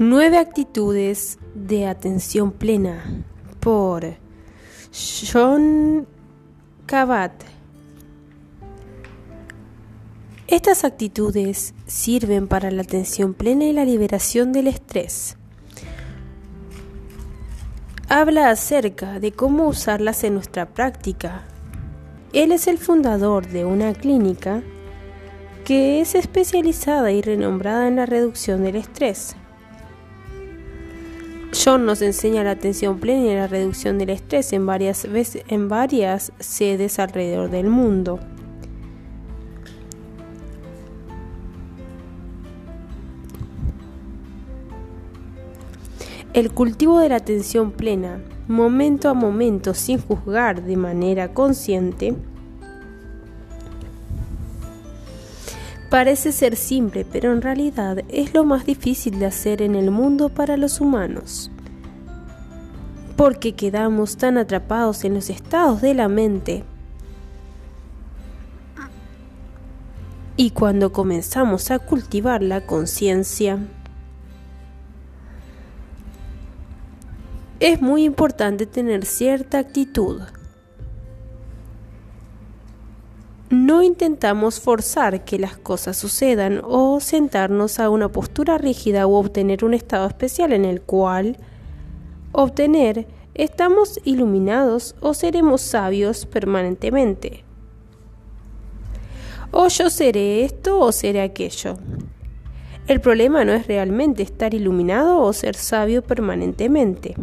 Nueve actitudes de atención plena por John Kabat. Estas actitudes sirven para la atención plena y la liberación del estrés. Habla acerca de cómo usarlas en nuestra práctica. Él es el fundador de una clínica que es especializada y renombrada en la reducción del estrés. John nos enseña la atención plena y la reducción del estrés en varias, en varias sedes alrededor del mundo. El cultivo de la atención plena, momento a momento, sin juzgar de manera consciente, Parece ser simple, pero en realidad es lo más difícil de hacer en el mundo para los humanos. Porque quedamos tan atrapados en los estados de la mente. Y cuando comenzamos a cultivar la conciencia, es muy importante tener cierta actitud No intentamos forzar que las cosas sucedan o sentarnos a una postura rígida o obtener un estado especial en el cual obtener estamos iluminados o seremos sabios permanentemente. O yo seré esto o seré aquello. El problema no es realmente estar iluminado o ser sabio permanentemente.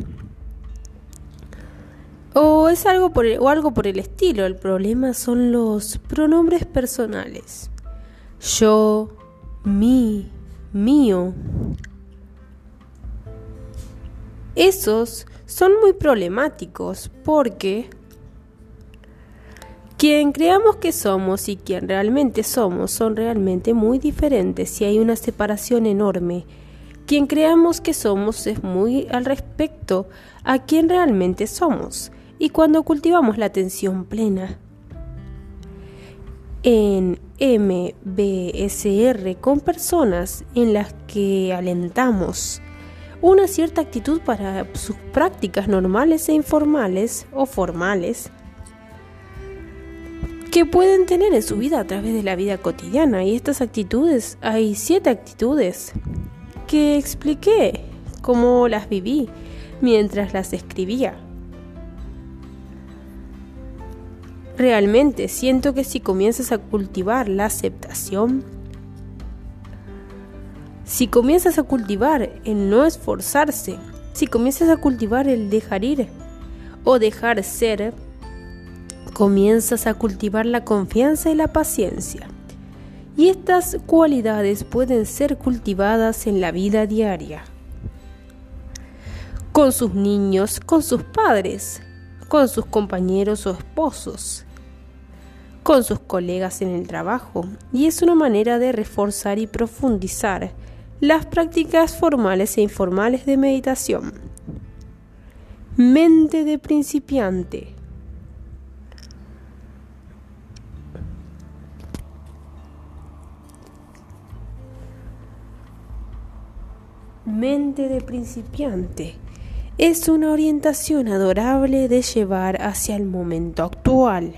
O es algo por el, o algo por el estilo. El problema son los pronombres personales. Yo, mi, mío. Esos son muy problemáticos porque quien creamos que somos y quien realmente somos son realmente muy diferentes y hay una separación enorme. Quien creamos que somos es muy al respecto a quien realmente somos y cuando cultivamos la atención plena. En MBSR con personas en las que alentamos una cierta actitud para sus prácticas normales e informales o formales que pueden tener en su vida a través de la vida cotidiana. Y estas actitudes, hay siete actitudes que expliqué cómo las viví mientras las escribía. Realmente siento que si comienzas a cultivar la aceptación, si comienzas a cultivar el no esforzarse, si comienzas a cultivar el dejar ir o dejar ser, comienzas a cultivar la confianza y la paciencia. Y estas cualidades pueden ser cultivadas en la vida diaria, con sus niños, con sus padres, con sus compañeros o esposos, con sus colegas en el trabajo y es una manera de reforzar y profundizar las prácticas formales e informales de meditación. Mente de principiante. Mente de principiante es una orientación adorable de llevar hacia el momento actual.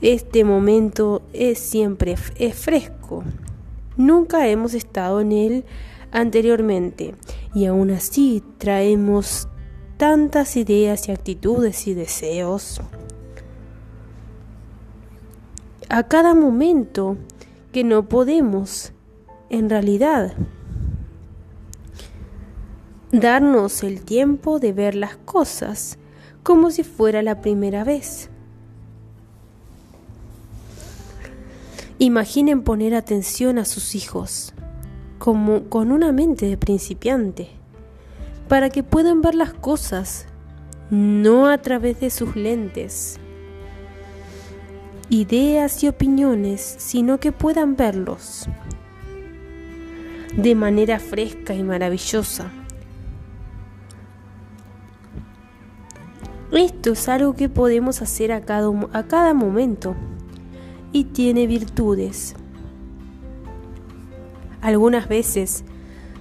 Este momento es siempre es fresco. Nunca hemos estado en él anteriormente y aún así traemos tantas ideas y actitudes y deseos a cada momento que no podemos en realidad darnos el tiempo de ver las cosas como si fuera la primera vez. Imaginen poner atención a sus hijos como con una mente de principiante para que puedan ver las cosas no a través de sus lentes, ideas y opiniones, sino que puedan verlos de manera fresca y maravillosa. Esto es algo que podemos hacer a cada, a cada momento y tiene virtudes. Algunas veces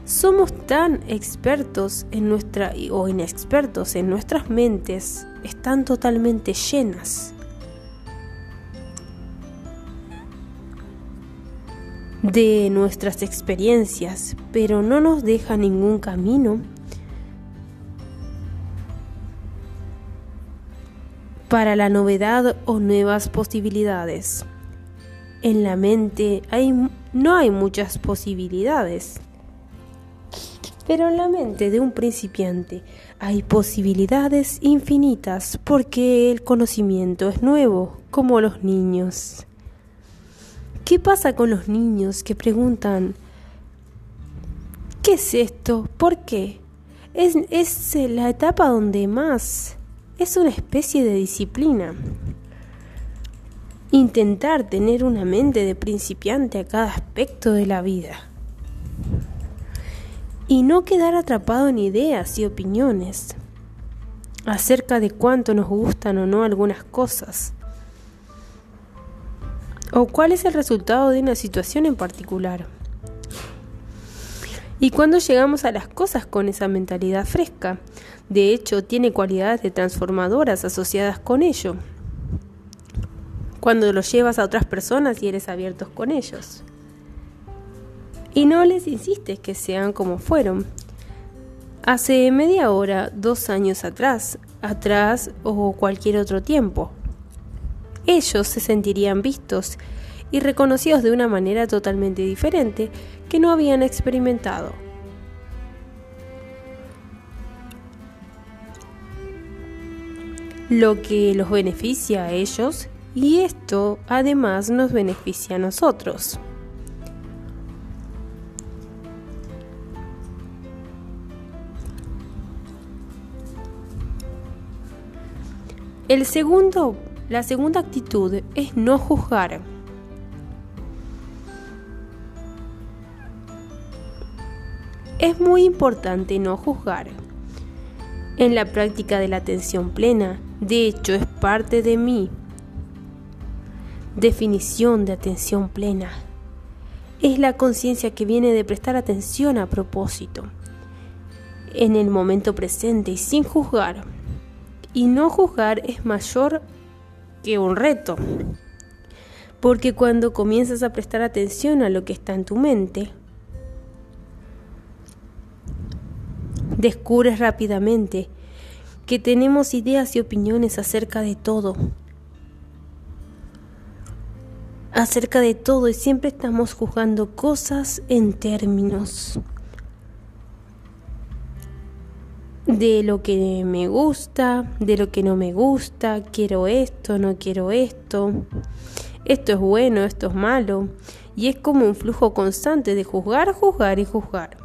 somos tan expertos en nuestra o inexpertos en nuestras mentes, están totalmente llenas. de nuestras experiencias, pero no nos deja ningún camino para la novedad o nuevas posibilidades. En la mente hay, no hay muchas posibilidades, pero en la mente de un principiante hay posibilidades infinitas porque el conocimiento es nuevo, como los niños. ¿Qué pasa con los niños que preguntan, ¿qué es esto? ¿Por qué? Es, es la etapa donde más es una especie de disciplina. Intentar tener una mente de principiante a cada aspecto de la vida. Y no quedar atrapado en ideas y opiniones acerca de cuánto nos gustan o no algunas cosas o cuál es el resultado de una situación en particular. Y cuando llegamos a las cosas con esa mentalidad fresca, de hecho tiene cualidades de transformadoras asociadas con ello. Cuando lo llevas a otras personas y eres abiertos con ellos. Y no les insistes que sean como fueron. Hace media hora, dos años atrás, atrás o cualquier otro tiempo ellos se sentirían vistos y reconocidos de una manera totalmente diferente que no habían experimentado. Lo que los beneficia a ellos y esto además nos beneficia a nosotros. El segundo la segunda actitud es no juzgar. Es muy importante no juzgar. En la práctica de la atención plena, de hecho, es parte de mi definición de atención plena. Es la conciencia que viene de prestar atención a propósito, en el momento presente y sin juzgar. Y no juzgar es mayor que un reto. Porque cuando comienzas a prestar atención a lo que está en tu mente, descubres rápidamente que tenemos ideas y opiniones acerca de todo. Acerca de todo y siempre estamos juzgando cosas en términos de lo que me gusta, de lo que no me gusta, quiero esto, no quiero esto, esto es bueno, esto es malo, y es como un flujo constante de juzgar, juzgar y juzgar.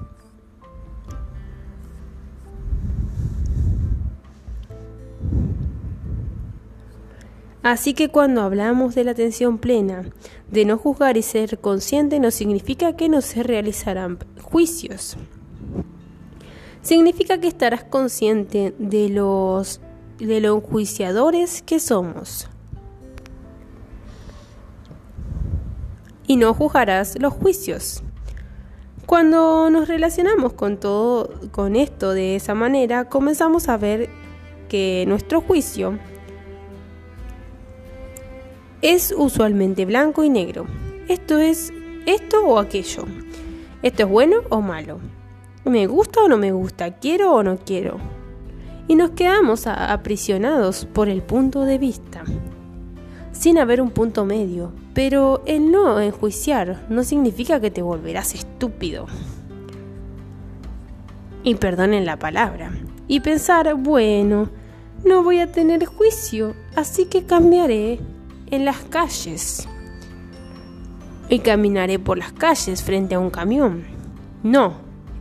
Así que cuando hablamos de la atención plena, de no juzgar y ser consciente, no significa que no se realizarán juicios significa que estarás consciente de los de lo enjuiciadores que somos. Y no juzgarás los juicios. Cuando nos relacionamos con todo con esto de esa manera, comenzamos a ver que nuestro juicio es usualmente blanco y negro. Esto es esto o aquello. Esto es bueno o malo. ¿Me gusta o no me gusta? ¿Quiero o no quiero? Y nos quedamos aprisionados por el punto de vista, sin haber un punto medio. Pero el no enjuiciar no significa que te volverás estúpido. Y perdonen la palabra. Y pensar, bueno, no voy a tener juicio, así que cambiaré en las calles. Y caminaré por las calles frente a un camión. No,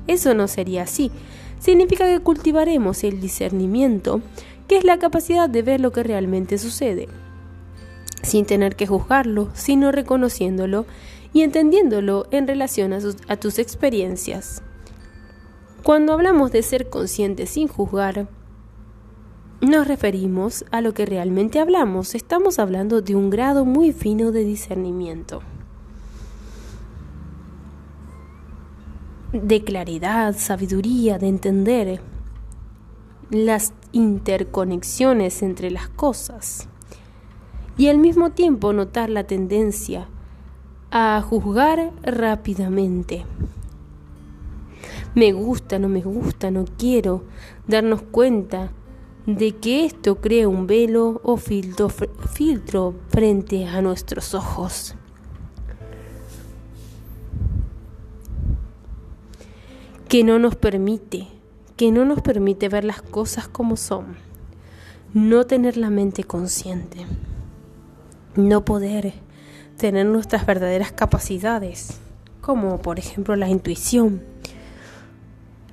eso no sería así. Significa que cultivaremos el discernimiento, que es la capacidad de ver lo que realmente sucede, sin tener que juzgarlo, sino reconociéndolo y entendiéndolo en relación a, tus experiencias. Cuando hablamos de ser consciente sin juzgar, nos referimos a lo que realmente hablamos. Estamos hablando de un grado muy fino de discernimiento. de claridad, sabiduría, de entender las interconexiones entre las cosas y al mismo tiempo notar la tendencia a juzgar rápidamente. Me gusta, no me gusta, no quiero darnos cuenta de que esto crea un velo o filtro, filtro frente a nuestros ojos. que no nos permite, que no nos permite ver las cosas como son, no tener la mente consciente, no poder tener nuestras verdaderas capacidades, como por ejemplo la intuición,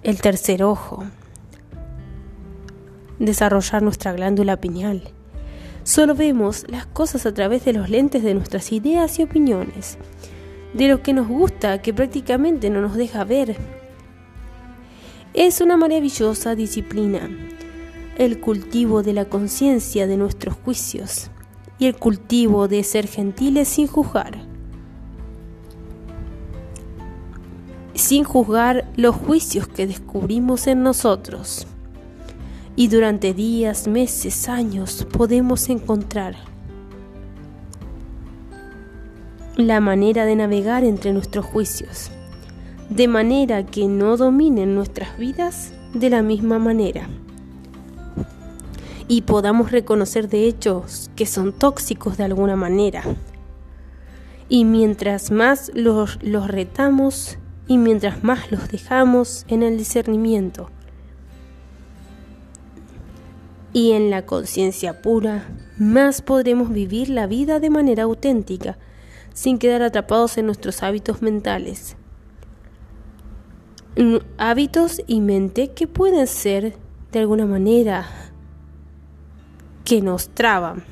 el tercer ojo, desarrollar nuestra glándula pineal. Solo vemos las cosas a través de los lentes de nuestras ideas y opiniones, de lo que nos gusta que prácticamente no nos deja ver es una maravillosa disciplina, el cultivo de la conciencia de nuestros juicios y el cultivo de ser gentiles sin juzgar. Sin juzgar los juicios que descubrimos en nosotros. Y durante días, meses, años podemos encontrar la manera de navegar entre nuestros juicios de manera que no dominen nuestras vidas de la misma manera y podamos reconocer de hechos que son tóxicos de alguna manera. Y mientras más los, los retamos y mientras más los dejamos en el discernimiento y en la conciencia pura, más podremos vivir la vida de manera auténtica, sin quedar atrapados en nuestros hábitos mentales hábitos y mente que pueden ser de alguna manera que nos traban.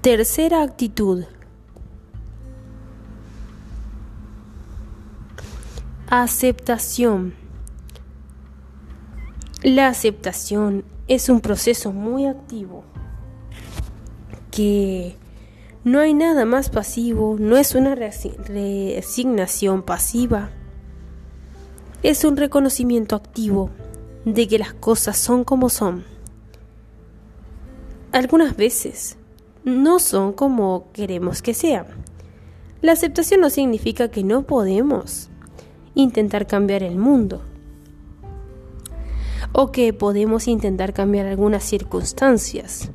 Tercera actitud. Aceptación. La aceptación es un proceso muy activo que no hay nada más pasivo, no es una resignación pasiva es un reconocimiento activo de que las cosas son como son. Algunas veces no son como queremos que sean. La aceptación no significa que no podemos intentar cambiar el mundo o que podemos intentar cambiar algunas circunstancias.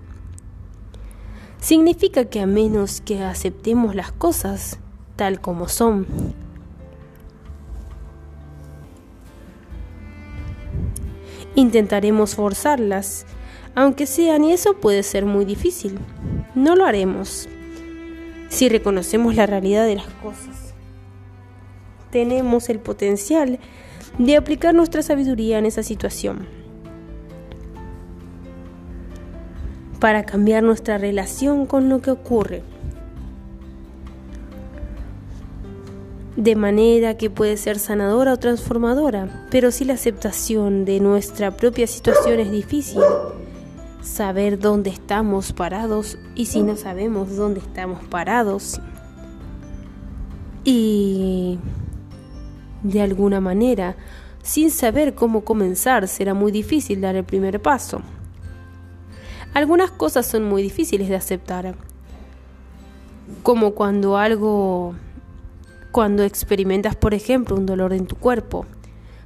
Significa que a menos que aceptemos las cosas tal como son, Intentaremos forzarlas, aunque sean y eso puede ser muy difícil. No lo haremos si reconocemos la realidad de las cosas. Tenemos el potencial de aplicar nuestra sabiduría en esa situación para cambiar nuestra relación con lo que ocurre. de manera que puede ser sanadora o transformadora, pero si la aceptación de nuestra propia situación es difícil, saber dónde estamos parados y si no sabemos dónde estamos parados y de alguna manera, sin saber cómo comenzar, será muy difícil dar el primer paso. Algunas cosas son muy difíciles de aceptar, como cuando algo cuando experimentas, por ejemplo, un dolor en tu cuerpo,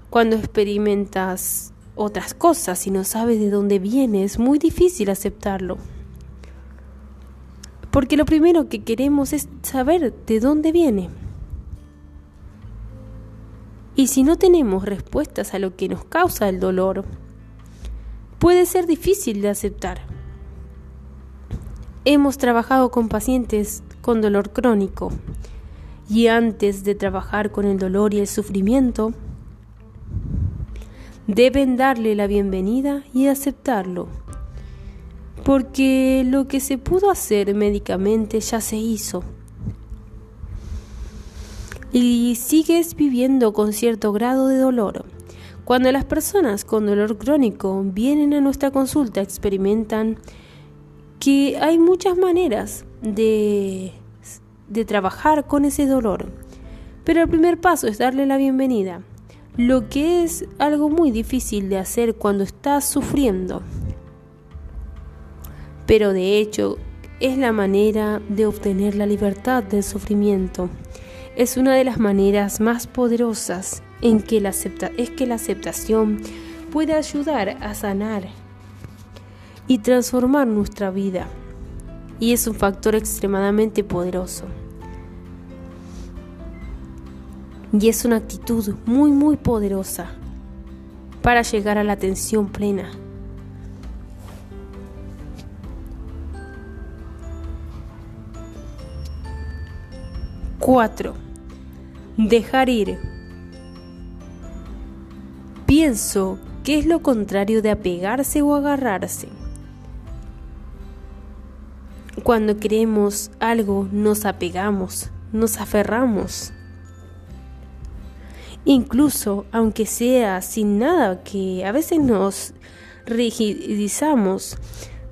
cuando experimentas otras cosas y no sabes de dónde viene, es muy difícil aceptarlo. Porque lo primero que queremos es saber de dónde viene. Y si no tenemos respuestas a lo que nos causa el dolor, puede ser difícil de aceptar. Hemos trabajado con pacientes con dolor crónico y antes de trabajar con el dolor y el sufrimiento, deben darle la bienvenida y aceptarlo, porque lo que se pudo hacer médicamente ya se hizo. Y sigues viviendo con cierto grado de dolor. Cuando las personas con dolor crónico vienen a nuestra consulta, experimentan que hay muchas maneras de de trabajar con ese dolor. Pero el primer paso es darle la bienvenida, lo que es algo muy difícil de hacer cuando estás sufriendo. Pero de hecho es la manera de obtener la libertad del sufrimiento. Es una de las maneras más poderosas en que la es que la aceptación puede ayudar a sanar y transformar nuestra vida. Y es un factor extremadamente poderoso. Y es una actitud muy, muy poderosa para llegar a la atención plena. Cuatro. Dejar ir. Pienso que es lo contrario de apegarse o agarrarse. Cuando queremos algo nos apegamos, nos aferramos incluso aunque sea sin nada, que a veces nos rigidizamos,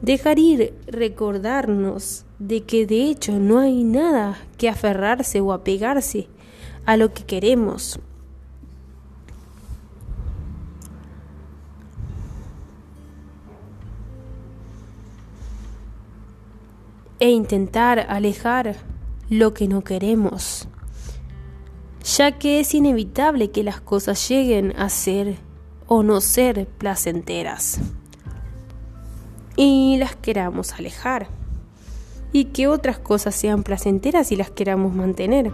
dejar ir, recordarnos de que de hecho no hay nada que aferrarse o apegarse a lo que queremos. E intentar alejar lo que no queremos ya que es inevitable que las cosas lleguen a ser o no ser placenteras y las queramos alejar y que otras cosas sean placenteras y las queramos mantener.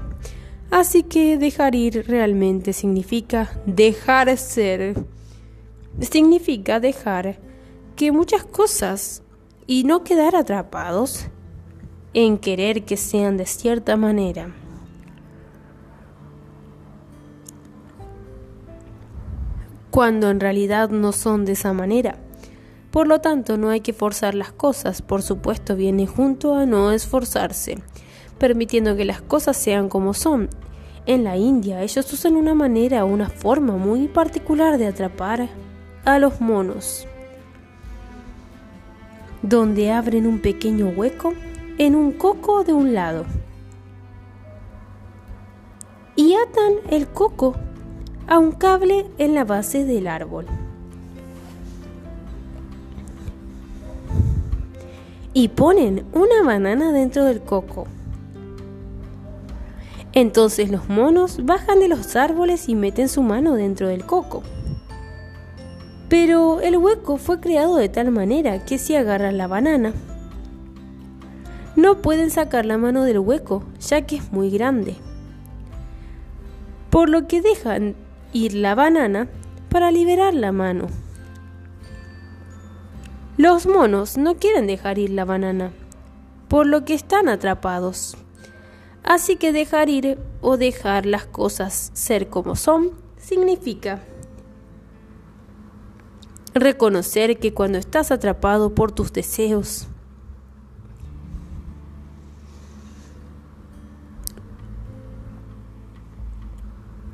Así que dejar ir realmente significa dejar ser. Significa dejar que muchas cosas y no quedar atrapados en querer que sean de cierta manera. cuando en realidad no son de esa manera. Por lo tanto, no hay que forzar las cosas, por supuesto viene junto a no esforzarse, permitiendo que las cosas sean como son. En la India ellos usan una manera, una forma muy particular de atrapar a los monos, donde abren un pequeño hueco en un coco de un lado y atan el coco a un cable en la base del árbol. Y ponen una banana dentro del coco. Entonces los monos bajan de los árboles y meten su mano dentro del coco. Pero el hueco fue creado de tal manera que si agarran la banana, no pueden sacar la mano del hueco, ya que es muy grande. Por lo que dejan ir la banana para liberar la mano. Los monos no quieren dejar ir la banana, por lo que están atrapados. Así que dejar ir o dejar las cosas ser como son significa reconocer que cuando estás atrapado por tus deseos,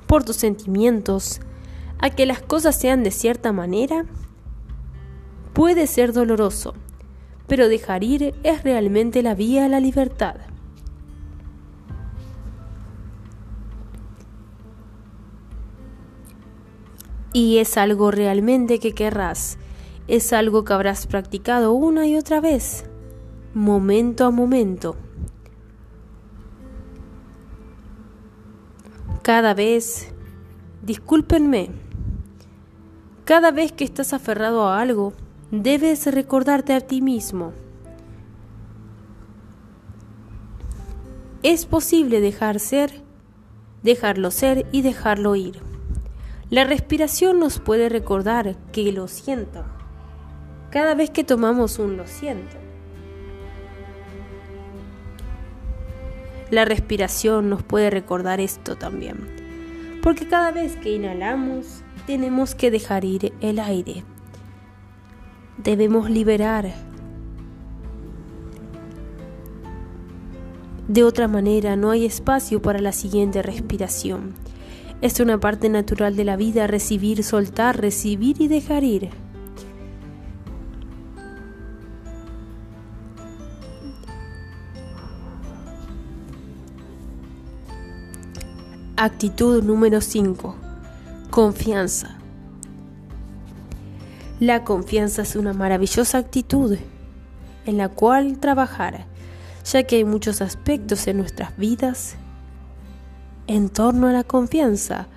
por tus sentimientos, a que las cosas sean de cierta manera, puede ser doloroso, pero dejar ir es realmente la vía a la libertad. Y es algo realmente que querrás, es algo que habrás practicado una y otra vez, momento a momento. Cada vez, discúlpenme, cada vez que estás aferrado a algo, debes recordarte a ti mismo. Es posible dejar ser, dejarlo ser y dejarlo ir. La respiración nos puede recordar que lo siento. Cada vez que tomamos un lo siento. La respiración nos puede recordar esto también, porque cada vez que inhalamos tenemos que dejar ir el aire. Debemos liberar. De otra manera no hay espacio para la siguiente respiración. Es una parte natural de la vida recibir, soltar, recibir y dejar ir. Actitud número 5. Confianza. La confianza es una maravillosa actitud en la cual trabajar, ya que hay muchos aspectos en nuestras vidas en torno a la confianza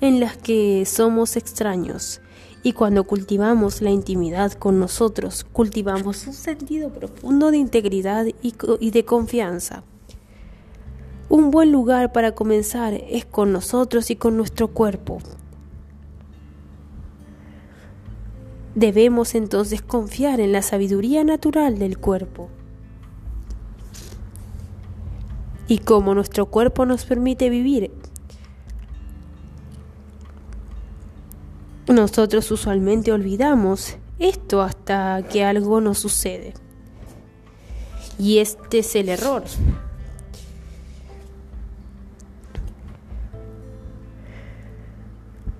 en las que somos extraños. Y cuando cultivamos la intimidad con nosotros, cultivamos un sentido profundo de integridad y, de confianza. Un buen lugar para comenzar es con nosotros y con nuestro cuerpo. Debemos entonces confiar en la sabiduría natural del cuerpo. Y como nuestro cuerpo nos permite vivir, nosotros usualmente olvidamos esto hasta que algo nos sucede. Y este es el error.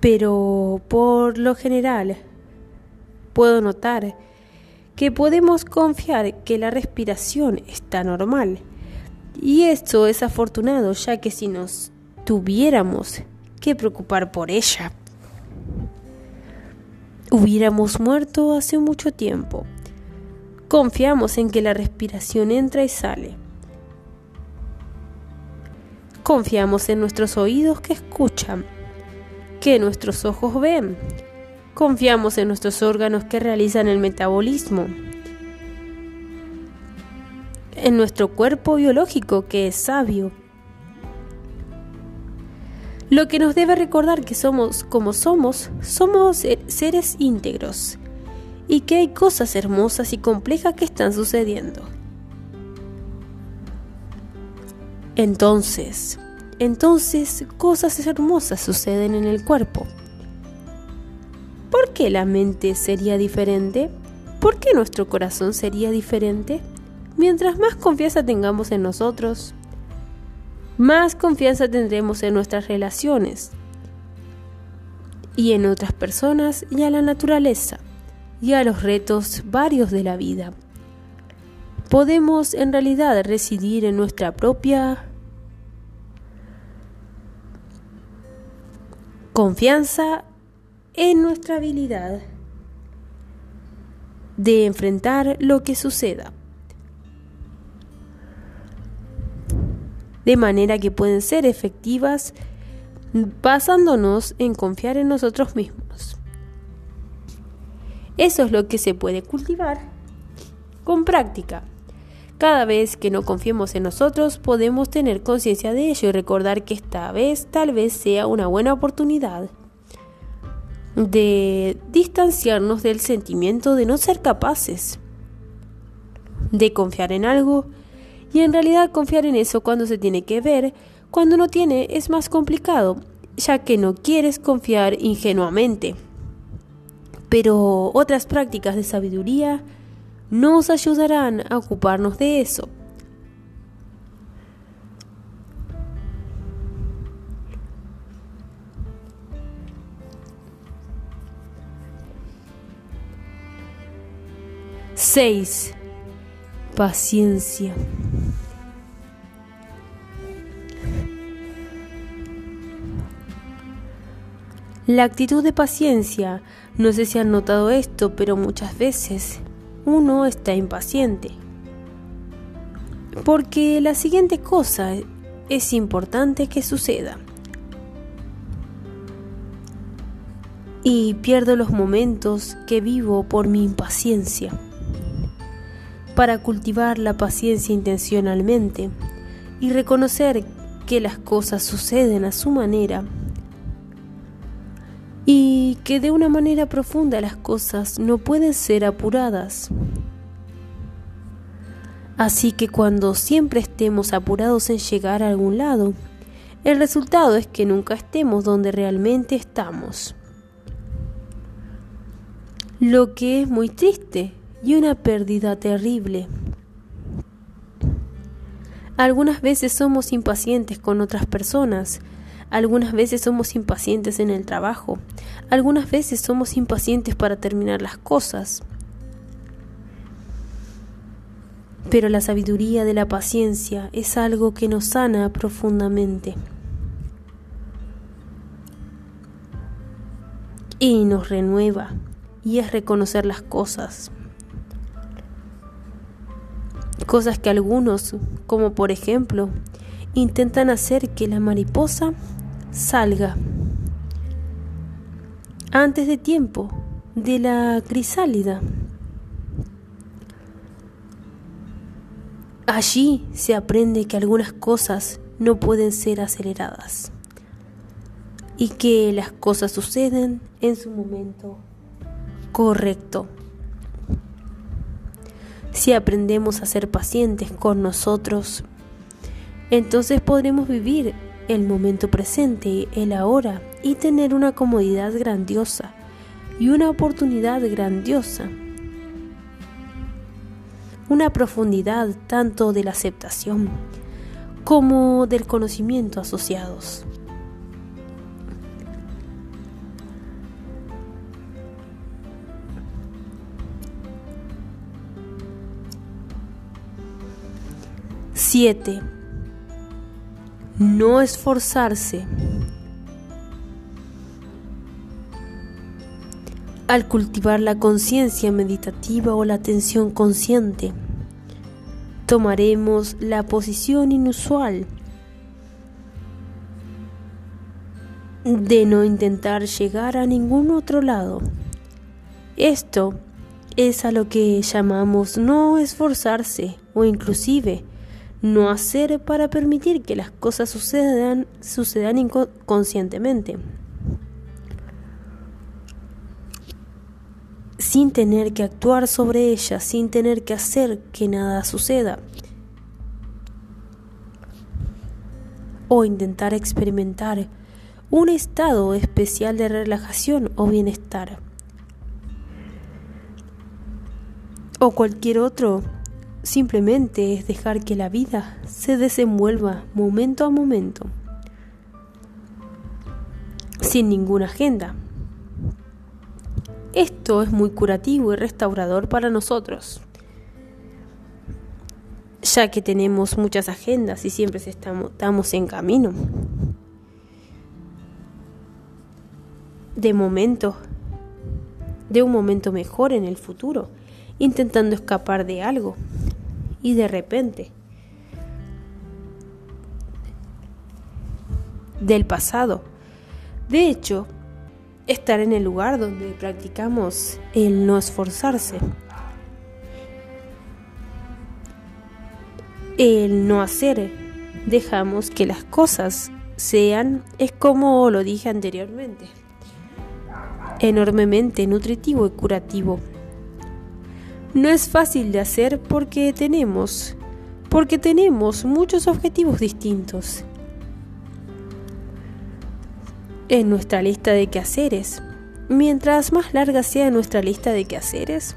pero por lo general puedo notar que podemos confiar que la respiración está normal. Y esto es afortunado ya que si nos tuviéramos que preocupar por ella, hubiéramos muerto hace mucho tiempo. Confiamos en que la respiración entra y sale. Confiamos en nuestros oídos que escuchan que nuestros ojos ven. Confiamos en nuestros órganos que realizan el metabolismo. En nuestro cuerpo biológico que es sabio. Lo que nos debe recordar que somos como somos, somos seres íntegros y que hay cosas hermosas y complejas que están sucediendo. Entonces, entonces cosas hermosas suceden en el cuerpo. ¿Por qué la mente sería diferente? ¿Por qué nuestro corazón sería diferente? Mientras más confianza tengamos en nosotros, más confianza tendremos en nuestras relaciones y en otras personas y a la naturaleza y a los retos varios de la vida. Podemos en realidad residir en nuestra propia confianza en nuestra habilidad de enfrentar lo que suceda. De manera que pueden ser efectivas basándonos en confiar en nosotros mismos. Eso es lo que se puede cultivar con práctica. Cada vez que no confiemos en nosotros podemos tener conciencia de ello y recordar que esta vez tal vez sea una buena oportunidad de distanciarnos del sentimiento de no ser capaces de confiar en algo y en realidad confiar en eso cuando se tiene que ver, cuando no tiene es más complicado, ya que no quieres confiar ingenuamente. Pero otras prácticas de sabiduría nos ayudarán a ocuparnos de eso. Seis. Paciencia. La actitud de paciencia, no sé si han notado esto, pero muchas veces uno está impaciente. Porque la siguiente cosa es importante que suceda. Y pierdo los momentos que vivo por mi impaciencia. Para cultivar la paciencia intencionalmente y reconocer que las cosas suceden a su manera y que de una manera profunda las cosas no pueden ser apuradas. Así que cuando siempre estemos apurados en llegar a algún lado, el resultado es que nunca estemos donde realmente estamos. Lo que es muy triste y una pérdida terrible. Algunas veces somos impacientes con otras personas, algunas veces somos impacientes en el trabajo. Algunas veces somos impacientes para terminar las cosas. Pero la sabiduría de la paciencia es algo que nos sana profundamente. Y nos renueva. Y es reconocer las cosas. Cosas que algunos, como por ejemplo, intentan hacer que la mariposa salga antes de tiempo de la crisálida. Allí se aprende que algunas cosas no pueden ser aceleradas y que las cosas suceden en su momento correcto. Si aprendemos a ser pacientes con nosotros, entonces podremos vivir el momento presente, el ahora, y tener una comodidad grandiosa y una oportunidad grandiosa una profundidad tanto de la aceptación como del conocimiento asociados. Siete. No esforzarse. al cultivar la conciencia meditativa o la atención consciente, tomaremos la posición inusual de no intentar llegar a ningún otro lado. Esto es a lo que llamamos no esforzarse o inclusive no hacer para permitir que las cosas sucedan, sucedan inconscientemente. sin tener que actuar sobre ella, sin tener que hacer que nada suceda. O intentar experimentar un estado especial de relajación o bienestar. O cualquier otro, simplemente es dejar que la vida se desenvuelva momento a momento, sin ninguna agenda. Esto es muy curativo y restaurador para nosotros, ya que tenemos muchas agendas y siempre estamos en camino. De momento, de un momento mejor en el futuro, intentando escapar de algo y de repente del pasado. De hecho, estar en el lugar donde practicamos el no esforzarse, el no hacer, dejamos que las cosas sean, es como lo dije anteriormente, enormemente nutritivo y curativo. No es fácil de hacer porque tenemos, porque tenemos muchos objetivos distintos en nuestra lista de quehaceres. Mientras más larga sea nuestra lista de quehaceres,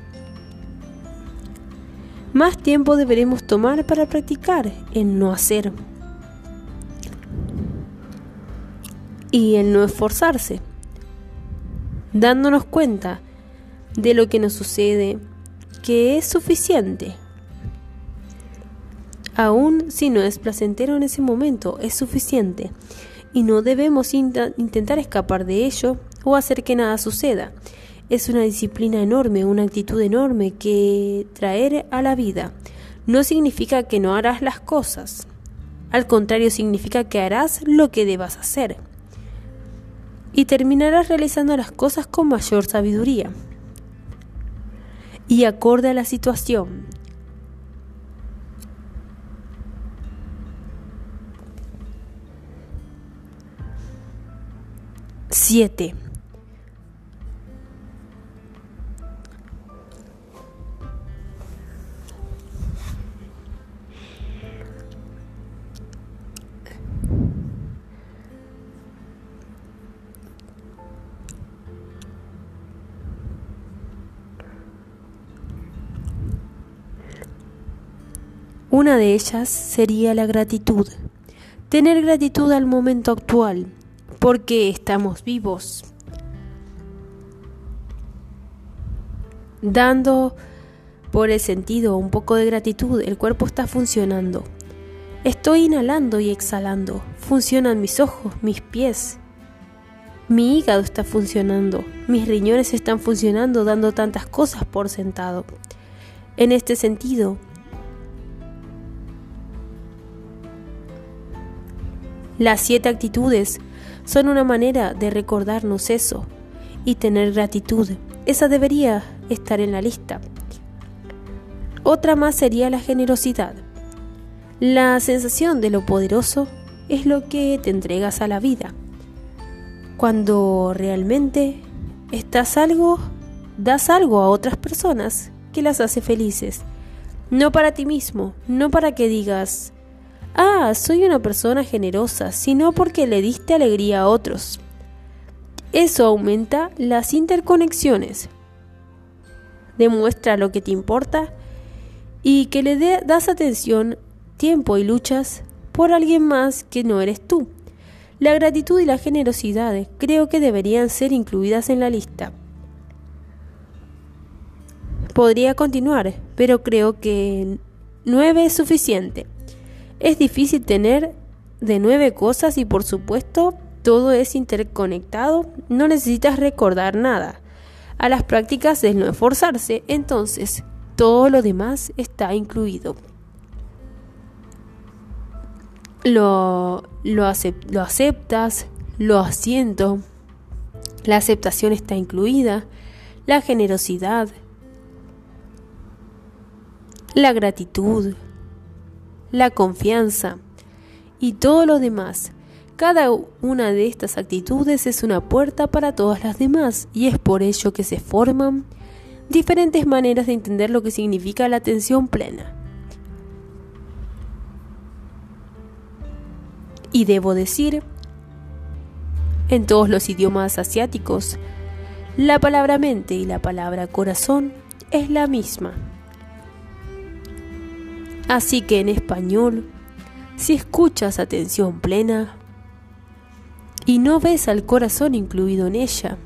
más tiempo deberemos tomar para practicar en no hacer y en no esforzarse, dándonos cuenta de lo que nos sucede que es suficiente. Aún si no es placentero en ese momento, es suficiente y no debemos intentar escapar de ello o hacer que nada suceda. Es una disciplina enorme, una actitud enorme que traer a la vida. No significa que no harás las cosas. Al contrario, significa que harás lo que debas hacer. Y terminarás realizando las cosas con mayor sabiduría. Y acorde a la situación, 7. Una de ellas sería la gratitud. Tener gratitud al momento actual, porque estamos vivos. Dando por el sentido un poco de gratitud, el cuerpo está funcionando. Estoy inhalando y exhalando. Funcionan mis ojos, mis pies, Mi hígado está funcionando, mis riñones están funcionando dando tantas cosas por sentado. En este sentido, las siete actitudes son una manera de recordarnos eso y tener gratitud. Esa debería estar en la lista. Otra más sería la generosidad. La sensación de lo poderoso es lo que te entregas a la vida. Cuando realmente estás algo, das algo a otras personas que las hace felices. No para ti mismo, no para que digas, ah, soy una persona generosa, sino porque le diste alegría a otros. Eso aumenta las interconexiones. Demuestra lo que te importa y que le das atención, tiempo y luchas por alguien más que no eres tú. La gratitud y la generosidad creo que deberían ser incluidas en la lista. Podría continuar, pero creo que nueve es suficiente. Es difícil tener de nueve cosas y por supuesto todo es interconectado, no necesitas recordar nada. A las prácticas de no esforzarse, entonces todo lo demás está incluido. Lo, lo, aceptas, lo asiento, la aceptación está incluida, la generosidad, la gratitud, la confianza y todo lo demás. Cada una de estas actitudes es una puerta para todas las demás y es por ello que se forman diferentes maneras de entender lo que significa la atención plena. Y debo decir, en todos los idiomas asiáticos, la palabra mente y la palabra corazón es la misma. Así que en español, si escuchas atención plena y no ves al corazón incluido en ella,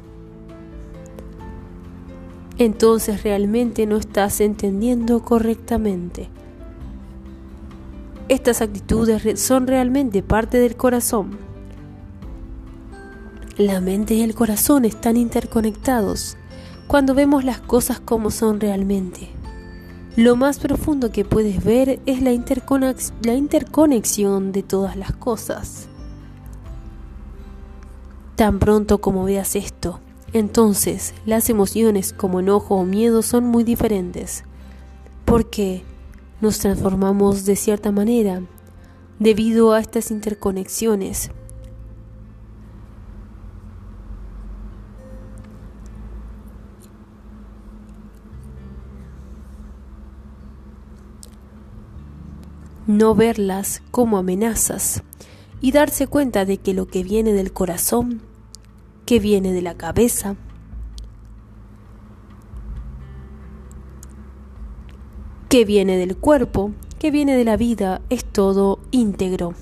entonces realmente no estás entendiendo correctamente. Estas actitudes son realmente parte del corazón. La mente y el corazón están interconectados cuando vemos las cosas como son realmente. Lo más profundo que puedes ver es la, interconexión de todas las cosas. Tan pronto como veas esto, entonces, las emociones como enojo o miedo son muy diferentes, porque nos transformamos de cierta manera debido a estas interconexiones. No verlas como amenazas y darse cuenta de que lo que viene del corazón que viene de la cabeza, que viene del cuerpo, que viene de la vida, es todo íntegro.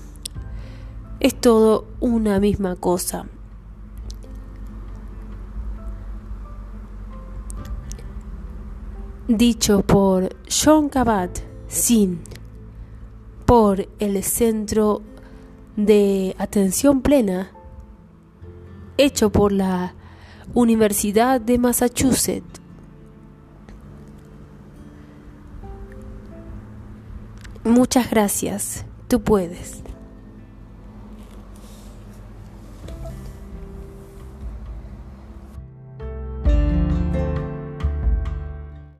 Es todo una misma cosa. Dicho por John Kabat-Zinn, por el Centro de Atención Plena hecho por la Universidad de Massachusetts. Muchas gracias, tú puedes.